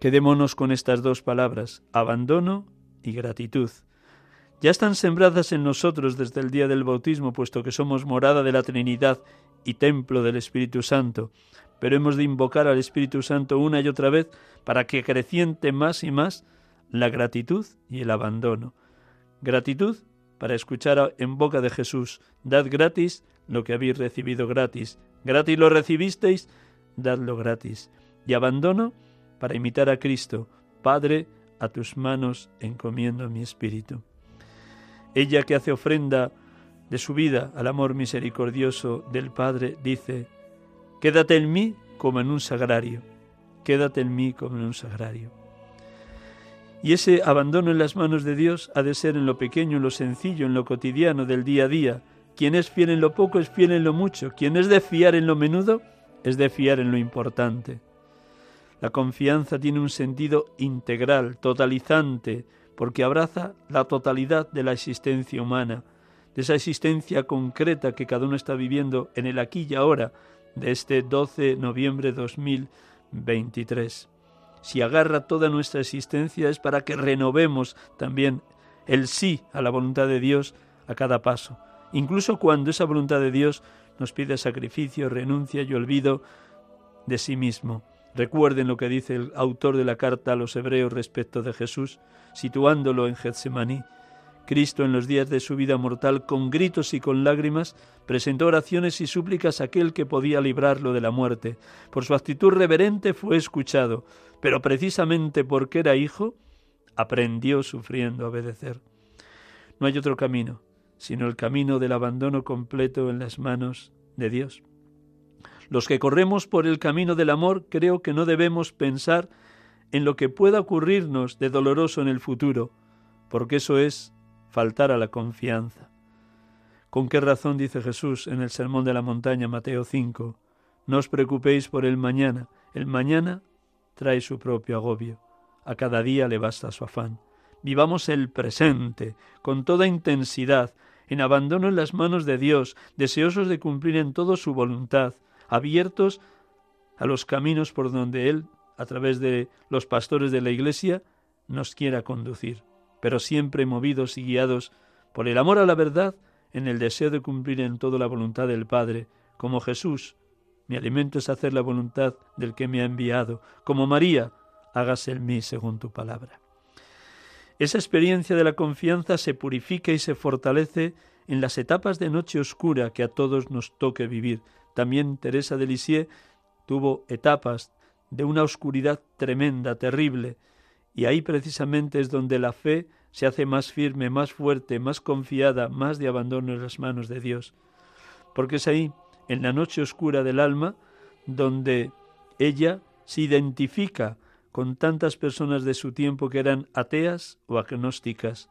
Quedémonos con estas dos palabras, abandono y gratitud. Ya están sembradas en nosotros desde el día del bautismo, puesto que somos morada de la Trinidad y templo del Espíritu Santo pero hemos de invocar al Espíritu Santo una y otra vez para que creciente más y más la gratitud y el abandono. Gratitud para escuchar en boca de Jesús, dad gratis lo que habéis recibido gratis, gratis lo recibisteis, dadlo gratis. Y abandono para imitar a Cristo, Padre, a tus manos encomiendo mi espíritu. Ella que hace ofrenda de su vida al amor misericordioso del Padre, dice, Quédate en mí como en un sagrario. Quédate en mí como en un sagrario. Y ese abandono en las manos de Dios ha de ser en lo pequeño, en lo sencillo, en lo cotidiano del día a día. Quien es fiel en lo poco es fiel en lo mucho. Quien es de fiar en lo menudo es de fiar en lo importante. La confianza tiene un sentido integral, totalizante, porque abraza la totalidad de la existencia humana, de esa existencia concreta que cada uno está viviendo en el aquí y ahora, de este 12 de noviembre de 2023. Si agarra toda nuestra existencia es para que renovemos también el sí a la voluntad de Dios a cada paso, incluso cuando esa voluntad de Dios nos pide sacrificio, renuncia y olvido de sí mismo. Recuerden lo que dice el autor de la carta a los hebreos respecto de Jesús, situándolo en Getsemaní. Cristo en los días de su vida mortal, con gritos y con lágrimas, presentó oraciones y súplicas a aquel que podía librarlo de la muerte. Por su actitud reverente fue escuchado, pero precisamente porque era hijo, aprendió sufriendo a obedecer. No hay otro camino, sino el camino del abandono completo en las manos de Dios. Los que corremos por el camino del amor creo que no debemos pensar en lo que pueda ocurrirnos de doloroso en el futuro, porque eso es faltar a la confianza. ¿Con qué razón dice Jesús en el Sermón de la Montaña, Mateo 5? No os preocupéis por el mañana, el mañana trae su propio agobio, a cada día le basta su afán. Vivamos el presente con toda intensidad, en abandono en las manos de Dios, deseosos de cumplir en todo su voluntad, abiertos a los caminos por donde Él, a través de los pastores de la Iglesia, nos quiera conducir, pero siempre movidos y guiados por el amor a la verdad, en el deseo de cumplir en todo la voluntad del Padre, como Jesús, mi alimento es hacer la voluntad del que me ha enviado, como María, hágase en mí según tu palabra. Esa experiencia de la confianza se purifica y se fortalece en las etapas de noche oscura que a todos nos toque vivir. También Teresa de Lisieux tuvo etapas de una oscuridad tremenda, terrible, y ahí precisamente es donde la fe se hace más firme, más fuerte, más confiada, más de abandono en las manos de Dios. Porque es ahí, en la noche oscura del alma, donde ella se identifica con tantas personas de su tiempo que eran ateas o agnósticas,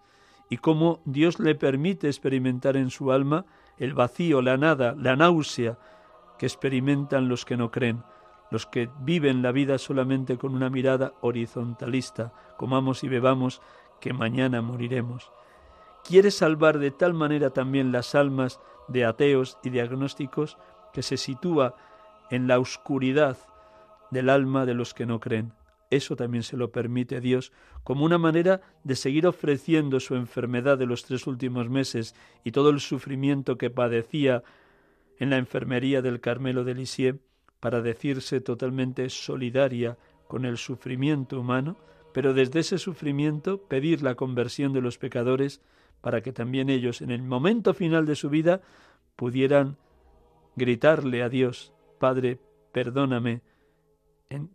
y cómo Dios le permite experimentar en su alma el vacío, la nada, la náusea que experimentan los que no creen, los que viven la vida solamente con una mirada horizontalista, comamos y bebamos, que mañana moriremos. Quiere salvar de tal manera también las almas de ateos y de agnósticos que se sitúa en la oscuridad del alma de los que no creen. Eso también se lo permite Dios como una manera de seguir ofreciendo su enfermedad de los tres últimos meses y todo el sufrimiento que padecía en la enfermería del Carmelo de Lisieux para decirse totalmente solidaria con el sufrimiento humano, pero desde ese sufrimiento pedir la conversión de los pecadores para que también ellos en el momento final de su vida pudieran gritarle a Dios, Padre, perdóname,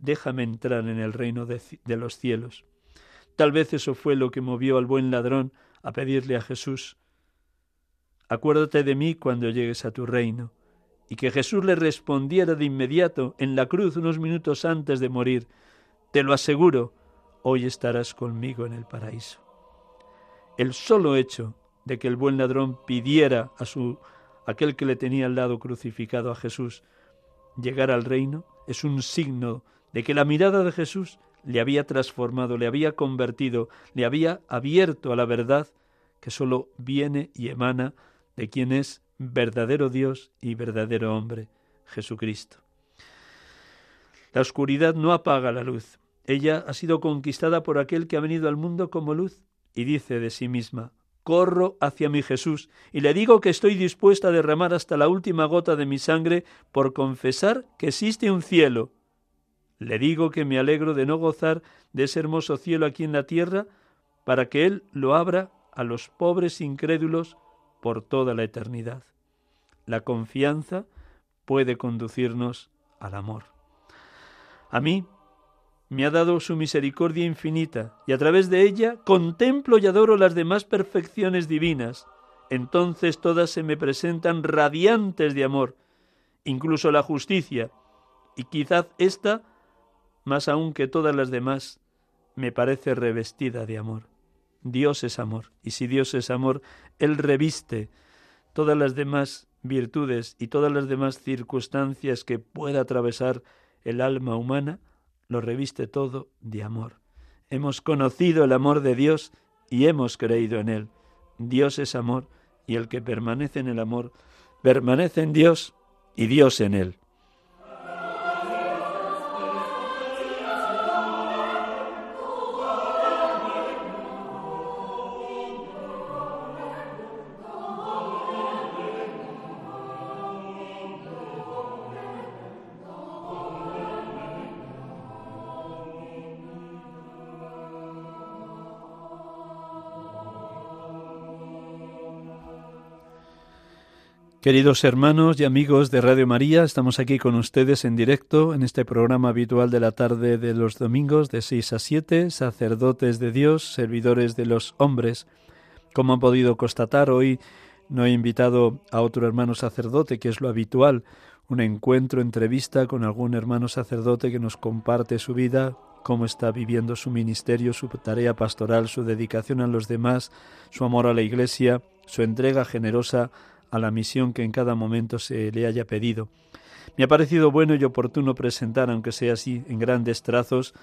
déjame entrar en el reino de, los cielos. Tal vez eso fue lo que movió al buen ladrón a pedirle a Jesús, acuérdate de mí cuando llegues a tu reino, y que Jesús le respondiera de inmediato en la cruz unos minutos antes de morir, te lo aseguro, hoy estarás conmigo en el paraíso. El solo hecho de que el buen ladrón pidiera a su aquel que le tenía al lado crucificado a Jesús llegar al reino es un signo de que la mirada de Jesús le había transformado, le había convertido, le había abierto a la verdad que sólo viene y emana de quien es verdadero Dios y verdadero hombre, Jesucristo. La oscuridad no apaga la luz. Ella ha sido conquistada por aquel que ha venido al mundo como luz y dice de sí misma, corro hacia mi Jesús y le digo que estoy dispuesta a derramar hasta la última gota de mi sangre por confesar que existe un cielo. Le digo que me alegro de no gozar de ese hermoso cielo aquí en la tierra para que Él lo abra a los pobres incrédulos por toda la eternidad. La confianza puede conducirnos al amor. A mí me ha dado su misericordia infinita, y a través de ella contemplo y adoro las demás perfecciones divinas. Entonces todas se me presentan radiantes de amor, incluso la justicia, y quizás esta, más aún que todas las demás, me parece revestida de amor. Dios es amor, y si Dios es amor, Él reviste todas las demás virtudes y todas las demás circunstancias que pueda atravesar el alma humana, lo reviste todo de amor. Hemos conocido el amor de Dios y hemos creído en Él. Dios es amor y el que permanece en el amor permanece en Dios y Dios en Él. Queridos hermanos y amigos de Radio María, estamos aquí con ustedes en directo en este programa habitual de la tarde de los domingos de 6 a 7, sacerdotes de Dios, servidores de los hombres. Como han podido constatar, hoy no he invitado a otro hermano sacerdote, que es lo habitual, un encuentro, entrevista con algún hermano sacerdote que nos comparte su vida, cómo está viviendo su ministerio, su tarea pastoral, su dedicación a los demás, su amor a la Iglesia, su entrega generosa a la misión que en cada momento se le haya pedido. Me ha parecido bueno y oportuno presentar, aunque sea así en grandes trazos,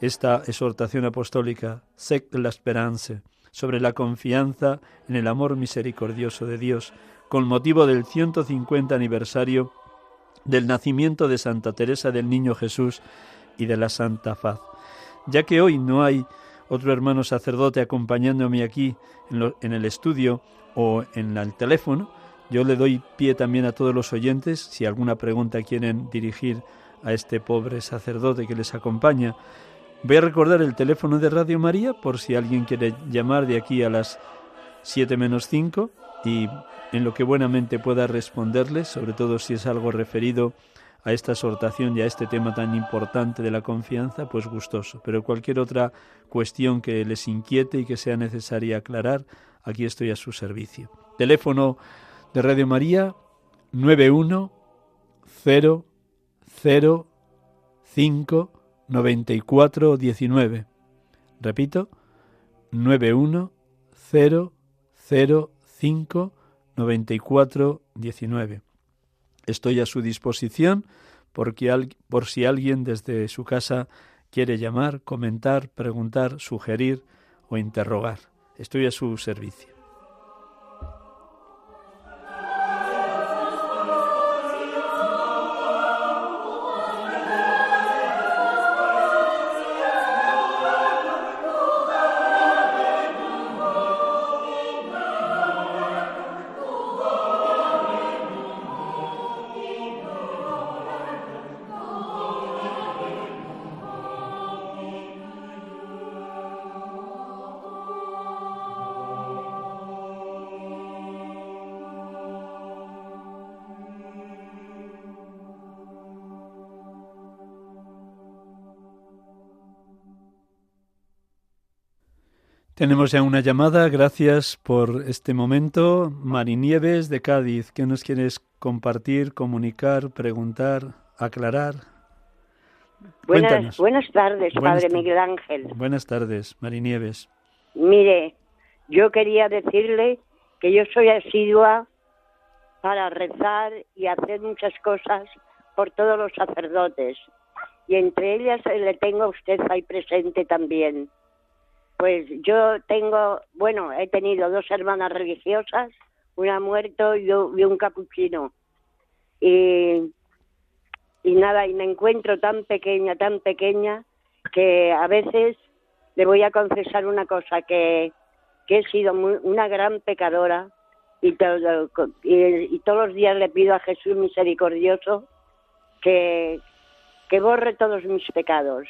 esta exhortación apostólica, Sec la esperanza, sobre la confianza en el amor misericordioso de Dios, con motivo del 150 aniversario del nacimiento de Santa Teresa del Niño Jesús y de la Santa Faz. Ya que hoy no hay otro hermano sacerdote acompañándome aquí en, el estudio o en el teléfono, yo le doy pie también a todos los oyentes, si alguna pregunta quieren dirigir a este pobre sacerdote que les acompaña. Voy a recordar el teléfono de Radio María por si alguien quiere llamar de aquí a las 7 menos 5 y en lo que buenamente pueda responderles, sobre todo si es algo referido a esta exhortación y a este tema tan importante de la confianza, pues gustoso. Pero cualquier otra cuestión que les inquiete y que sea necesaria aclarar, aquí estoy a su servicio. Teléfono de Radio María 91 0 0 5 94 19. Repito, 91 0 0 5 94 19. Estoy a su disposición porque, por si alguien desde su casa quiere llamar, comentar, preguntar, sugerir o interrogar. Estoy a su servicio. Tenemos ya una llamada, gracias por este momento. Marinieves de Cádiz, ¿qué nos quieres compartir, comunicar, preguntar, aclarar? Buenas, buenas tardes, Padre Miguel Ángel. Buenas tardes, Marinieves. Mire, yo quería decirle que yo soy asidua para rezar y hacer muchas cosas por todos los sacerdotes. Y entre ellas le tengo a usted ahí presente también. Pues yo tengo, bueno, he tenido dos hermanas religiosas, una muerto y, un capuchino. Y, y nada, y me encuentro tan pequeña, tan pequeña, que a veces le voy a confesar una cosa, que, que he sido una gran pecadora y, todo, y, todos los días le pido a Jesús misericordioso que, que borre todos mis pecados.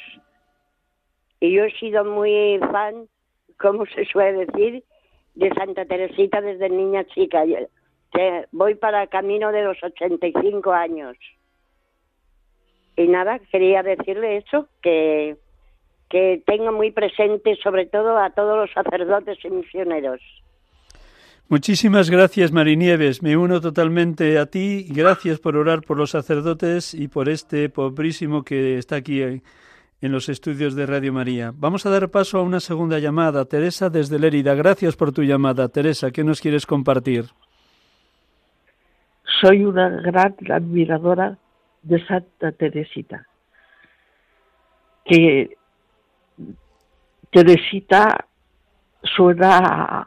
Y yo he sido muy fan, como se suele decir, de Santa Teresita desde niña chica. voy para camino de los 85 años. Y nada, quería decirle eso, que, que tengo muy presente sobre todo a todos los sacerdotes y misioneros. Muchísimas gracias, Marinieves. Me uno totalmente a ti. Gracias por orar por los sacerdotes y por este pobrísimo que está aquí en los estudios de Radio María. Vamos a dar paso a una segunda llamada. Teresa desde Lérida, gracias por tu llamada. Teresa, ¿qué nos quieres compartir? Soy una gran admiradora de Santa Teresita. Que Teresita suena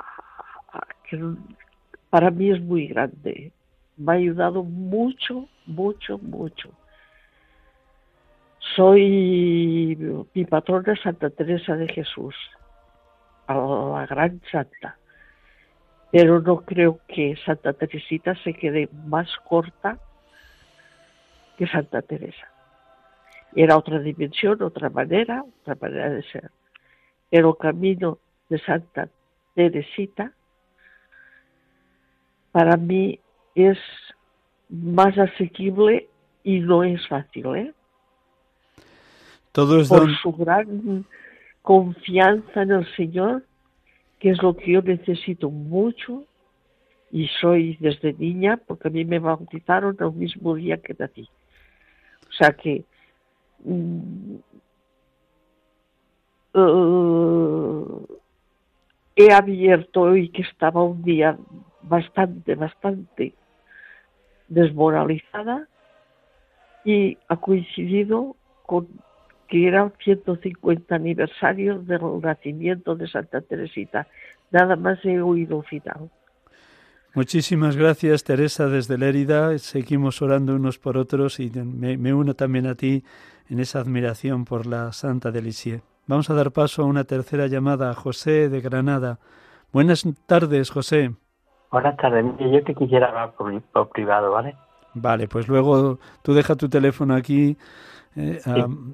para mí es muy grande. Me ha ayudado mucho, mucho, mucho soy mi patrona Santa Teresa de Jesús, la gran santa. Pero no creo que Santa Teresita se quede más corta que Santa Teresa. Era otra dimensión, otra manera, otra manera de ser. Pero el camino de Santa Teresita para mí es más asequible y no es fácil, ¿eh? Por su gran confianza en el Señor, que es lo que yo necesito mucho y soy desde niña, porque a mí me bautizaron el mismo día que nací. O sea que mm, eh, he abierto hoy que estaba un día bastante, bastante desmoralizada y ha coincidido con que era 150 aniversario del nacimiento de Santa Teresita. Nada más he oído final. Muchísimas gracias, Teresa, desde Lérida. Seguimos orando unos por otros y me, uno también a ti en esa admiración por la Santa de Vamos a dar paso a una tercera llamada a José de Granada. Buenas tardes, José. Buenas tardes. Yo te quisiera hablar por, privado, ¿vale? Vale, pues luego tú deja tu teléfono aquí eh,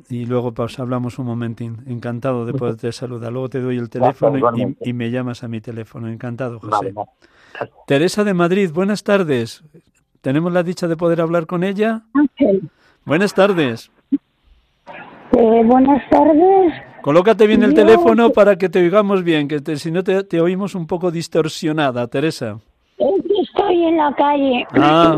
y luego pues, hablamos un momentín. Encantado de poderte saludar. Luego te doy el teléfono y, me llamas a mi teléfono. Encantado, José. Teresa de Madrid, buenas tardes. ¿Tenemos la dicha de poder hablar con ella? Buenas tardes. Eh, buenas tardes. Colócate bien el teléfono para que te oigamos bien, que si no te, oímos un poco distorsionada, Teresa. Estoy en la calle. Ah.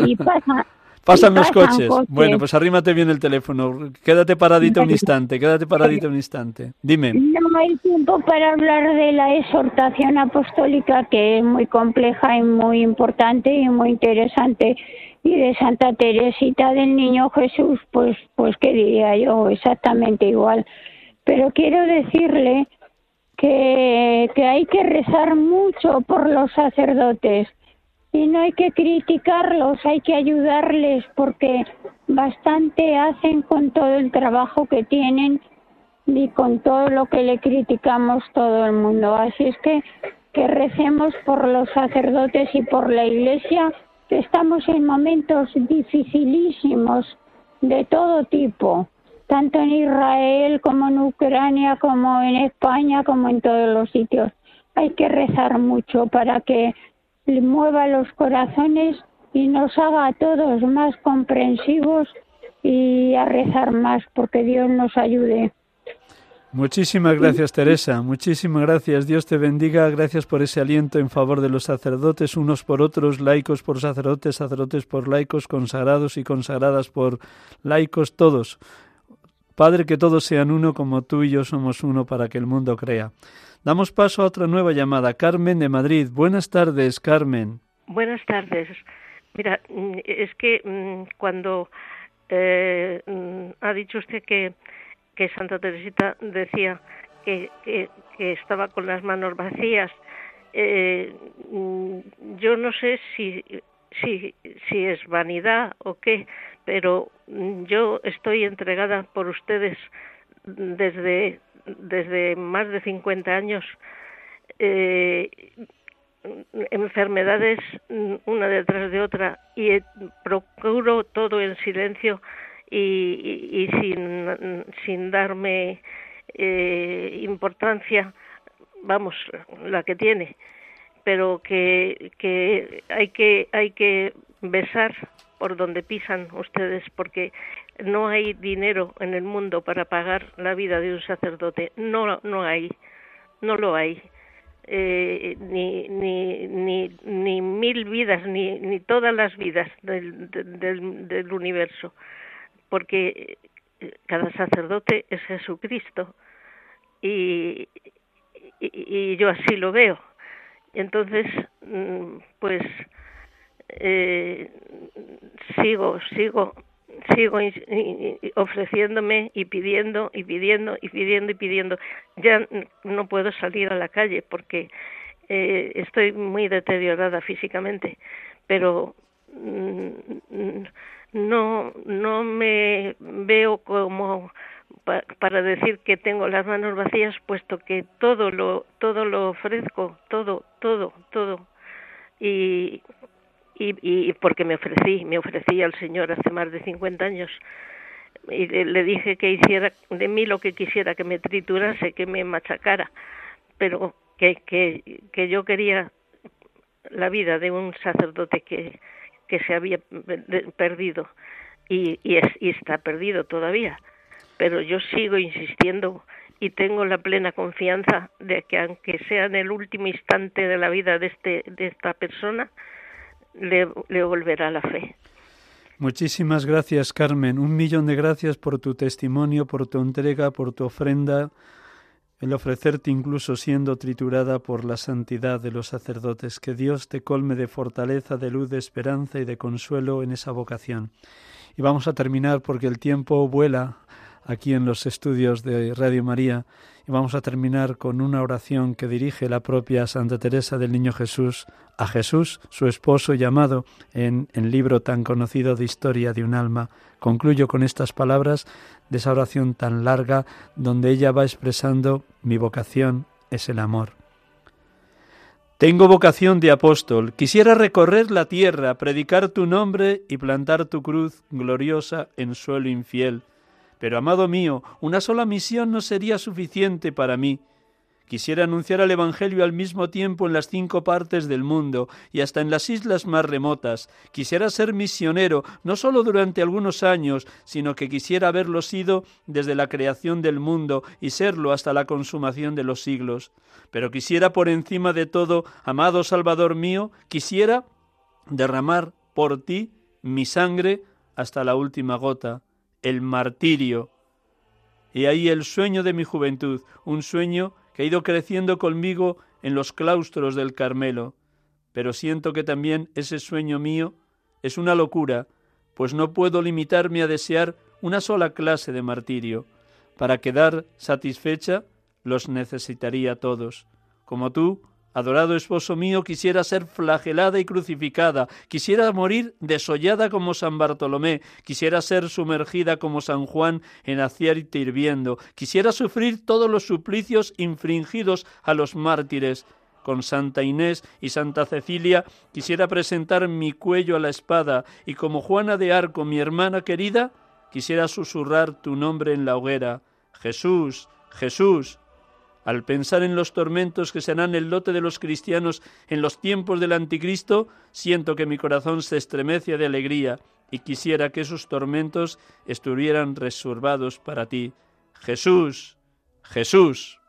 [LAUGHS] y pasa, Pasan los coches. Bueno, pues arrímate bien el teléfono. Quédate paradito un instante, quédate paradito un instante. Dime. No hay tiempo para hablar de la exhortación apostólica, que es muy compleja y muy importante y muy interesante. Y de Santa Teresita del Niño Jesús, pues, pues, ¿qué diría yo? Exactamente igual. Pero quiero decirle que, que hay que rezar mucho por los sacerdotes y no hay que criticarlos, hay que ayudarles porque bastante hacen con todo el trabajo que tienen y con todo lo que le criticamos todo el mundo. Así es que que recemos por los sacerdotes y por la iglesia, estamos en momentos dificilísimos de todo tipo, tanto en Israel como en Ucrania, como en España, como en todos los sitios. Hay que rezar mucho para que le mueva los corazones y nos haga a todos más comprensivos y a rezar más, porque Dios nos ayude. Muchísimas gracias, Teresa. Muchísimas gracias. Dios te bendiga. Gracias por ese aliento en favor de los sacerdotes, unos por otros, laicos por sacerdotes, sacerdotes por laicos, consagrados y consagradas por laicos, todos. Padre, que todos sean uno como tú y yo somos uno para que el mundo crea. Damos paso a otra nueva llamada. Carmen de Madrid. Buenas tardes, Carmen. Buenas tardes. Mira, mm, es que mm, cuando eh, mm, ha dicho usted que, Santa Teresita decía que, que, estaba con las manos vacías, eh, yo no sé si, si, si es vanidad o qué, pero yo estoy entregada por ustedes desde desde más de 50 años eh, enfermedades una detrás de otra y procuro todo en silencio y, sin, sin darme eh, importancia, vamos, la que tiene, pero que, que hay que hay que besar por donde pisan ustedes porque no hay dinero en el mundo para pagar la vida de un sacerdote, no, no hay, no lo hay. Eh, ni, ni, ni, ni mil vidas, ni, ni todas las vidas del, del, del universo, porque cada sacerdote es Jesucristo y, y, y yo así lo veo. Entonces, mm, pues eh, sigo, sigo sigo ofreciéndome y pidiendo y pidiendo y pidiendo y pidiendo. Ya no puedo salir a la calle porque eh, estoy muy deteriorada físicamente, pero mm, no no me veo como para decir que tengo las manos vacías puesto que todo lo todo lo ofrezco todo todo todo y y, y porque me ofrecí, me ofrecí al Señor hace más de 50 años. Y le dije que hiciera de mí lo que quisiera, que me triturase, que me machacara, pero que, que, que yo quería la vida de un sacerdote que, que se había perdido. Y, y, es, y está perdido todavía. Pero yo sigo insistiendo y tengo la plena confianza de que aunque sea en el último instante de la vida de, este, de esta persona, le, volverá la fe. Muchísimas gracias, Carmen. Un millón de gracias por tu testimonio, por tu entrega, por tu ofrenda, el ofrecerte incluso siendo triturada por la santidad de los sacerdotes. Que Dios te colme de fortaleza, de luz, de esperanza y de consuelo en esa vocación. Y vamos a terminar porque el tiempo vuela aquí en los estudios de Radio María y vamos a terminar con una oración que dirige la propia Santa Teresa del Niño Jesús a Jesús, su esposo, llamado en el libro tan conocido de Historia de un alma. Concluyo con estas palabras de esa oración tan larga donde ella va expresando mi vocación es el amor. Tengo vocación de apóstol, quisiera recorrer la tierra, predicar tu nombre y plantar tu cruz gloriosa en suelo infiel pero, amado mío, una sola misión no sería suficiente para mí. Quisiera anunciar el Evangelio al mismo tiempo en las cinco partes del mundo y hasta en las islas más remotas. Quisiera ser misionero, no solo durante algunos años, sino que quisiera haberlo sido desde la creación del mundo y serlo hasta la consumación de los siglos. Pero quisiera por encima de todo, amado Salvador mío, quisiera derramar por ti mi sangre hasta la última gota el martirio. Y ahí el sueño de mi juventud, un sueño que ha ido creciendo conmigo en los claustros del Carmelo. Pero siento que también ese sueño mío es una locura, pues no puedo limitarme a desear una sola clase de martirio. Para quedar satisfecha los necesitaría todos. Como tú, Adorado esposo mío, quisiera ser flagelada y crucificada, quisiera morir desollada como San Bartolomé, quisiera ser sumergida como San Juan en aceite hirviendo, quisiera sufrir todos los suplicios infringidos a los mártires. Con Santa Inés y Santa Cecilia quisiera presentar mi cuello a la espada. Y como Juana de Arco, mi hermana querida, quisiera susurrar tu nombre en la hoguera. Jesús, Jesús, al pensar en los tormentos que serán el lote de los cristianos en los tiempos del anticristo, siento que mi corazón se estremece de alegría y quisiera que esos tormentos estuvieran reservados para ti. Jesús, Jesús.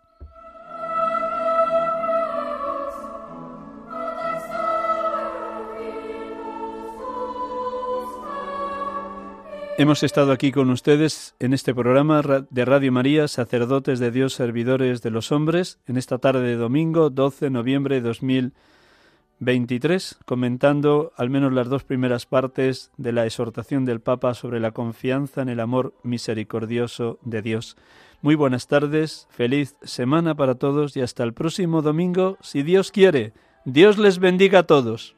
Hemos estado aquí con ustedes en este programa de Radio María, sacerdotes de Dios, servidores de los hombres, en esta tarde de domingo 12 de noviembre de 2023, comentando al menos las dos primeras partes de la exhortación del Papa sobre la confianza en el amor misericordioso de Dios. Muy buenas tardes, feliz semana para todos y hasta el próximo domingo, si Dios quiere. Dios les bendiga a todos.